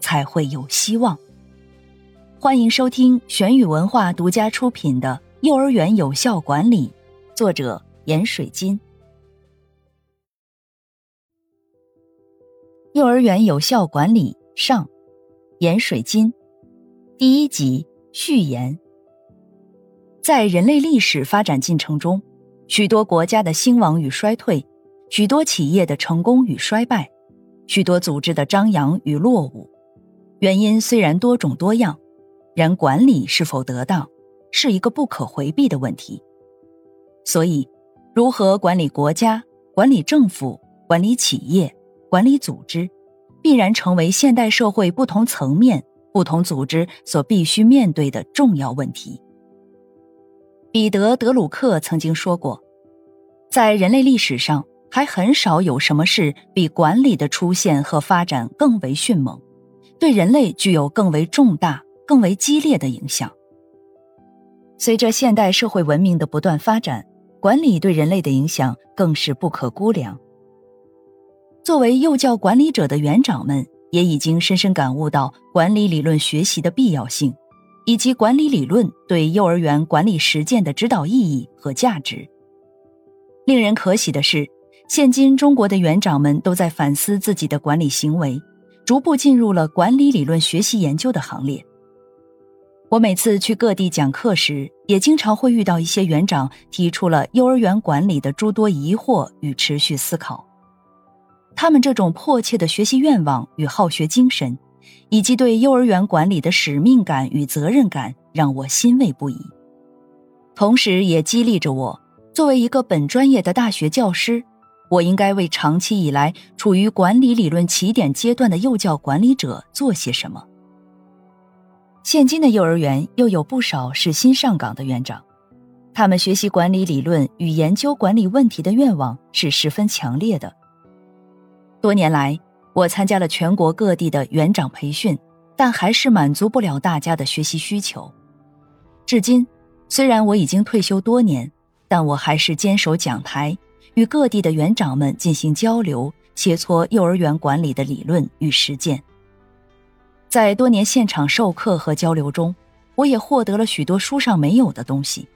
才会有希望。欢迎收听玄宇文化独家出品的《幼儿园有效管理》，作者闫水金。幼儿园有效管理上，闫水金，第一集序言。在人类历史发展进程中，许多国家的兴亡与衰退，许多企业的成功与衰败，许多组织的张扬与落伍，原因虽然多种多样，然管理是否得当，是一个不可回避的问题。所以，如何管理国家、管理政府、管理企业、管理组织，必然成为现代社会不同层面、不同组织所必须面对的重要问题。彼得·德鲁克曾经说过，在人类历史上，还很少有什么事比管理的出现和发展更为迅猛，对人类具有更为重大、更为激烈的影响。随着现代社会文明的不断发展，管理对人类的影响更是不可估量。作为幼教管理者的园长们，也已经深深感悟到管理理论学习的必要性。以及管理理论对幼儿园管理实践的指导意义和价值。令人可喜的是，现今中国的园长们都在反思自己的管理行为，逐步进入了管理理论学习研究的行列。我每次去各地讲课时，也经常会遇到一些园长提出了幼儿园管理的诸多疑惑与持续思考。他们这种迫切的学习愿望与好学精神。以及对幼儿园管理的使命感与责任感，让我欣慰不已，同时也激励着我。作为一个本专业的大学教师，我应该为长期以来处于管理理论起点阶段的幼教管理者做些什么。现今的幼儿园又有不少是新上岗的园长，他们学习管理理论与研究管理问题的愿望是十分强烈的。多年来。我参加了全国各地的园长培训，但还是满足不了大家的学习需求。至今，虽然我已经退休多年，但我还是坚守讲台，与各地的园长们进行交流，切磋幼儿园管理的理论与实践。在多年现场授课和交流中，我也获得了许多书上没有的东西。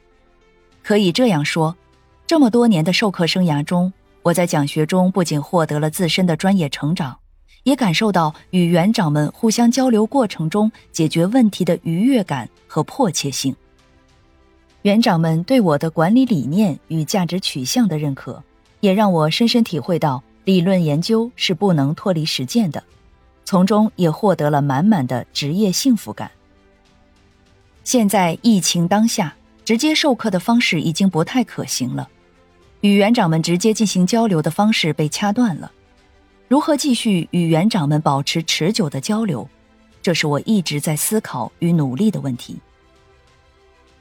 可以这样说，这么多年的授课生涯中，我在讲学中不仅获得了自身的专业成长。也感受到与园长们互相交流过程中解决问题的愉悦感和迫切性。园长们对我的管理理念与价值取向的认可，也让我深深体会到理论研究是不能脱离实践的，从中也获得了满满的职业幸福感。现在疫情当下，直接授课的方式已经不太可行了，与园长们直接进行交流的方式被掐断了。如何继续与园长们保持持久的交流，这是我一直在思考与努力的问题。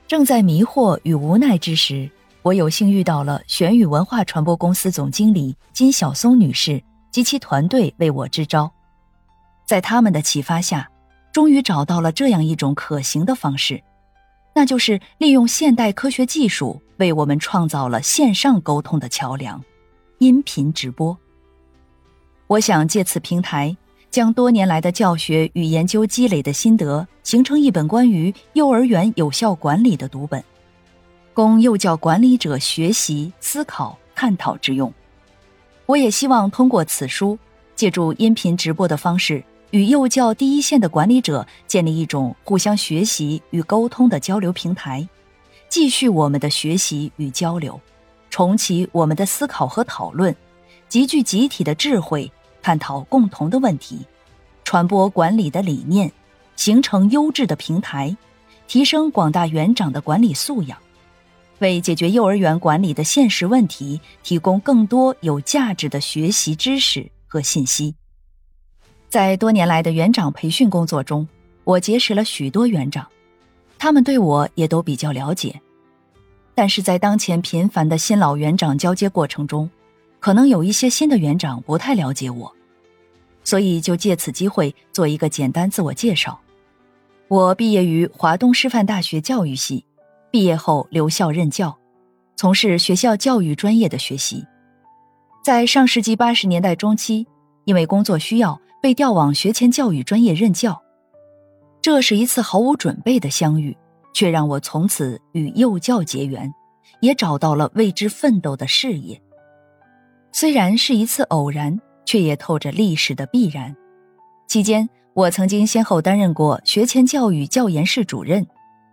正在迷惑与无奈之时，我有幸遇到了玄宇文化传播公司总经理金晓松女士及其团队为我支招，在他们的启发下，终于找到了这样一种可行的方式，那就是利用现代科学技术为我们创造了线上沟通的桥梁——音频直播。我想借此平台，将多年来的教学与研究积累的心得，形成一本关于幼儿园有效管理的读本，供幼教管理者学习、思考、探讨之用。我也希望通过此书，借助音频直播的方式，与幼教第一线的管理者建立一种互相学习与沟通的交流平台，继续我们的学习与交流，重启我们的思考和讨论，集聚集体的智慧。探讨共同的问题，传播管理的理念，形成优质的平台，提升广大园长的管理素养，为解决幼儿园管理的现实问题提供更多有价值的学习知识和信息。在多年来的园长培训工作中，我结识了许多园长，他们对我也都比较了解。但是在当前频繁的新老园长交接过程中，可能有一些新的园长不太了解我，所以就借此机会做一个简单自我介绍。我毕业于华东师范大学教育系，毕业后留校任教，从事学校教育专业的学习。在上世纪八十年代中期，因为工作需要。被调往学前教育专业任教，这是一次毫无准备的相遇，却让我从此与幼教结缘，也找到了为之奋斗的事业。虽然是一次偶然，却也透着历史的必然。期间，我曾经先后担任过学前教育教研室主任、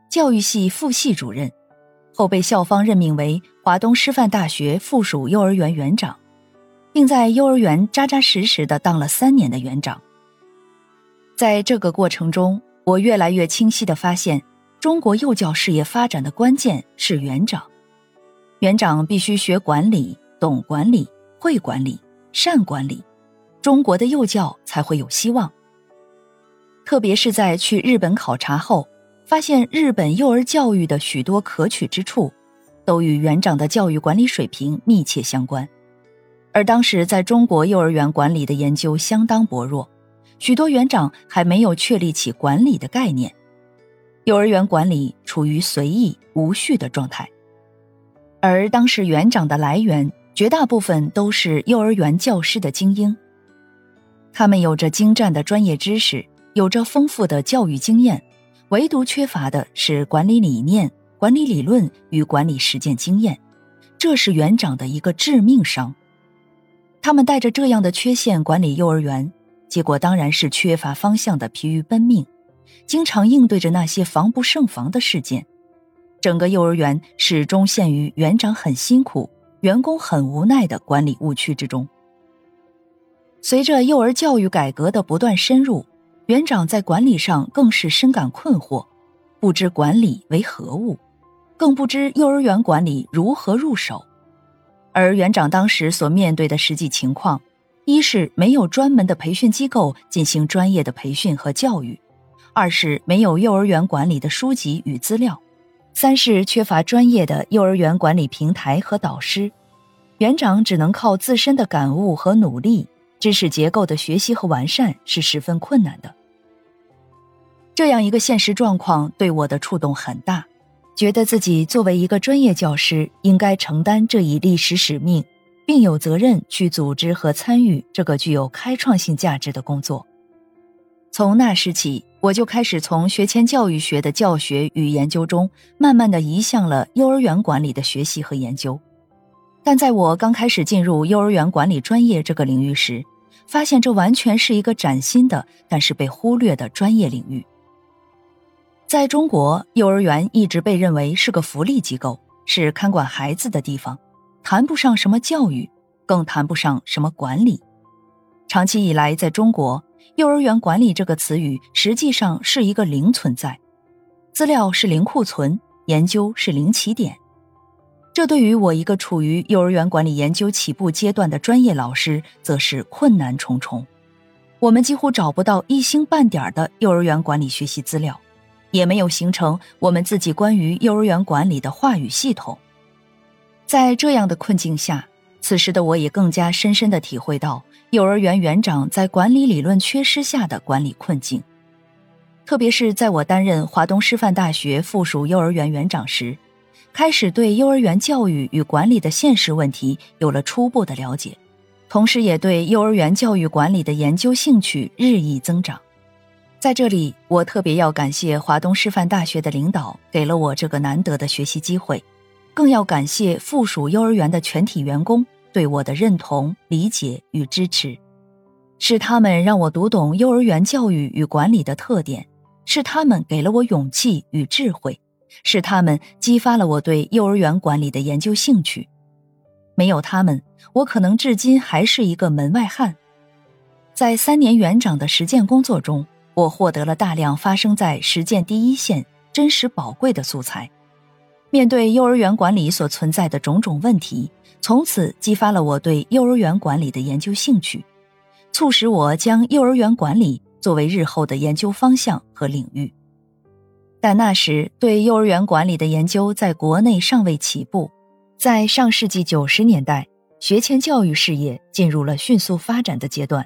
教育系副系主任，后被校方任命为华东师范大学附属幼儿园园长。并在幼儿园扎扎实实的当了三年的园长。在这个过程中，我越来越清晰的发现，中国幼教事业发展的关键是园长。园长必须学管理、懂管理、会管理、善管理，中国的幼教才会有希望。特别是在去日本考察后，发现日本幼儿教育的许多可取之处，都与园长的教育管理水平密切相关。而当时在中国幼儿园管理的研究相当薄弱，许多园长还没有确立起管理的概念，幼儿园管理处于随意无序的状态。而当时园长的来源绝大部分都是幼儿园教师的精英，他们有着精湛的专业知识，有着丰富的教育经验，唯独缺乏的是管理理念、管理理论与管理实践经验，这是园长的一个致命伤。他们带着这样的缺陷管理幼儿园，结果当然是缺乏方向的疲于奔命，经常应对着那些防不胜防的事件。整个幼儿园始终陷于园长很辛苦、员工很无奈的管理误区之中。随着幼儿教育改革的不断深入，园长在管理上更是深感困惑，不知管理为何物，更不知幼儿园管理如何入手。而园长当时所面对的实际情况，一是没有专门的培训机构进行专业的培训和教育，二是没有幼儿园管理的书籍与资料，三是缺乏专业的幼儿园管理平台和导师，园长只能靠自身的感悟和努力，知识结构的学习和完善是十分困难的。这样一个现实状况对我的触动很大。觉得自己作为一个专业教师，应该承担这一历史使命，并有责任去组织和参与这个具有开创性价值的工作。从那时起，我就开始从学前教育学的教学与研究中，慢慢的移向了幼儿园管理的学习和研究。但在我刚开始进入幼儿园管理专业这个领域时，发现这完全是一个崭新的，但是被忽略的专业领域。在中国，幼儿园一直被认为是个福利机构，是看管孩子的地方，谈不上什么教育，更谈不上什么管理。长期以来，在中国，幼儿园管理这个词语实际上是一个零存在，资料是零库存，研究是零起点。这对于我一个处于幼儿园管理研究起步阶段的专业老师，则是困难重重。我们几乎找不到一星半点的幼儿园管理学习资料。也没有形成我们自己关于幼儿园管理的话语系统。在这样的困境下，此时的我也更加深深的体会到幼儿园园长在管理理论缺失下的管理困境。特别是在我担任华东师范大学附属幼儿园园长时，开始对幼儿园教育与管理的现实问题有了初步的了解，同时也对幼儿园教育管理的研究兴趣日益增长。在这里，我特别要感谢华东师范大学的领导，给了我这个难得的学习机会；更要感谢附属幼儿园的全体员工对我的认同、理解与支持。是他们让我读懂幼儿园教育与管理的特点，是他们给了我勇气与智慧，是他们激发了我对幼儿园管理的研究兴趣。没有他们，我可能至今还是一个门外汉。在三年园长的实践工作中。我获得了大量发生在实践第一线、真实宝贵的素材。面对幼儿园管理所存在的种种问题，从此激发了我对幼儿园管理的研究兴趣。促使我将幼儿园管理作为日后的研究方向和领域。但那时对幼儿园管理的研究在国内尚未起步，在上世纪九十年代，学前教育事业进入了迅速发展的阶段，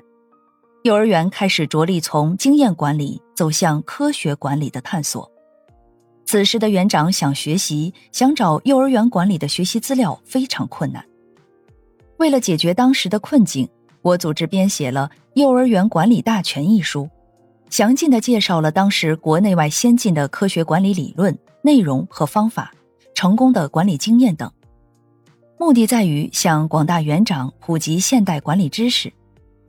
幼儿园开始着力从经验管理走向科学管理的探索。此时的园长想学习，想找幼儿园管理的学习资料非常困难。为了解决当时的困境，我组织编写了《幼儿园管理大全》一书。详尽的介绍了当时国内外先进的科学管理理论、内容和方法、成功的管理经验等，目的在于向广大园长普及现代管理知识，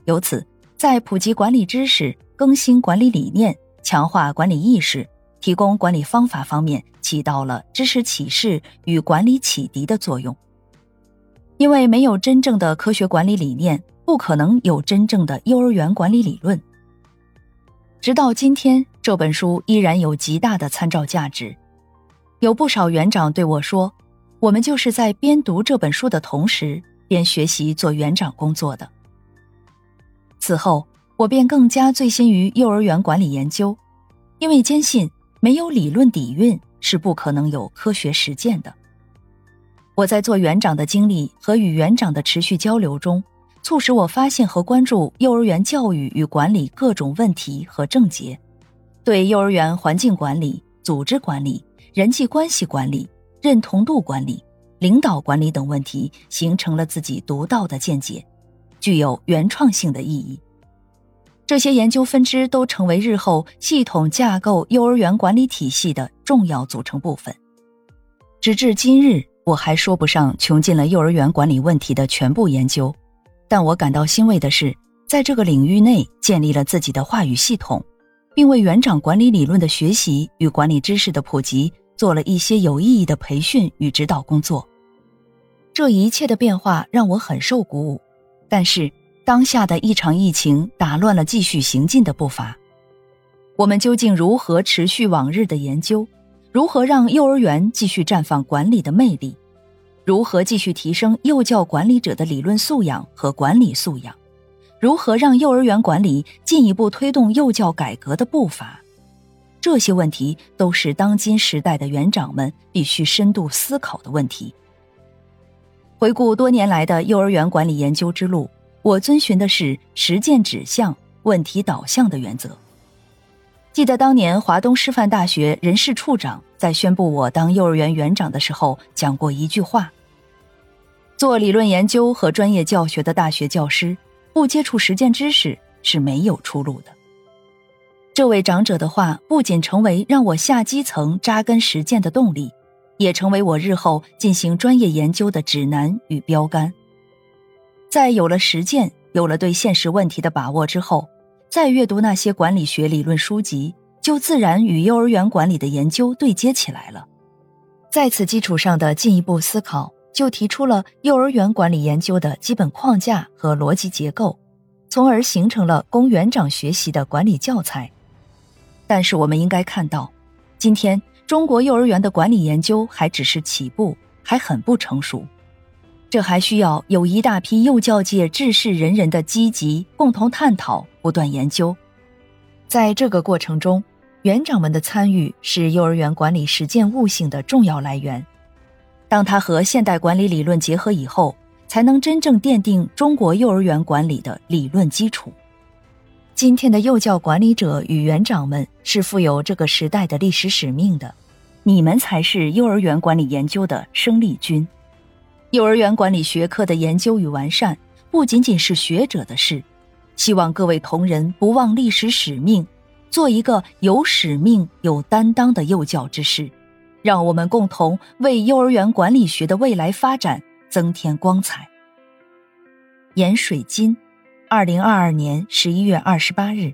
由此在普及管理知识、更新管理理念、强化管理意识、提供管理方法方面起到了知识启示与管理启迪的作用。因为没有真正的科学管理理念，不可能有真正的幼儿园管理理论。直到今天，这本书依然有极大的参照价值。有不少园长对我说：“我们就是在边读这本书的同时，边学习做园长工作的。”此后，我便更加醉心于幼儿园管理研究，因为坚信没有理论底蕴是不可能有科学实践的。我在做园长的经历和与园长的持续交流中。促使我发现和关注幼儿园教育与管理各种问题和症结，对幼儿园环境管理、组织管理、人际关系管理、认同度管理、领导管理等问题形成了自己独到的见解，具有原创性的意义。这些研究分支都成为日后系统架构幼儿园管理体系的重要组成部分。直至今日，我还说不上穷尽了幼儿园管理问题的全部研究。但我感到欣慰的是，在这个领域内建立了自己的话语系统，并为园长管理理论的学习与管理知识的普及做了一些有意义的培训与指导工作。这一切的变化让我很受鼓舞。但是，当下的一场疫情打乱了继续行进的步伐。我们究竟如何持续往日的研究？如何让幼儿园继续绽放管理的魅力？如何继续提升幼教管理者的理论素养和管理素养？如何让幼儿园管理进一步推动幼教改革的步伐？这些问题都是当今时代的园长们必须深度思考的问题。回顾多年来的幼儿园管理研究之路，我遵循的是实践指向、问题导向的原则。记得当年华东师范大学人事处长在宣布我当幼儿园园长的时候讲过一句话：“做理论研究和专业教学的大学教师，不接触实践知识是没有出路的。”这位长者的话不仅成为让我下基层扎根实践的动力，也成为我日后进行专业研究的指南与标杆。在有了实践、有了对现实问题的把握之后。再阅读那些管理学理论书籍，就自然与幼儿园管理的研究对接起来了。在此基础上的进一步思考，就提出了幼儿园管理研究的基本框架和逻辑结构，从而形成了供园长学习的管理教材。但是，我们应该看到，今天中国幼儿园的管理研究还只是起步，还很不成熟。这还需要有一大批幼教界志士仁人的积极共同探讨、不断研究。在这个过程中，园长们的参与是幼儿园管理实践悟性的重要来源。当它和现代管理理论结合以后，才能真正奠定中国幼儿园管理的理论基础。今天的幼教管理者与园长们是负有这个时代的历史使命的，你们才是幼儿园管理研究的生力军。幼儿园管理学科的研究与完善，不仅仅是学者的事。希望各位同仁不忘历史使命，做一个有使命、有担当的幼教之士，让我们共同为幼儿园管理学的未来发展增添光彩。盐水金，二零二二年十一月二十八日。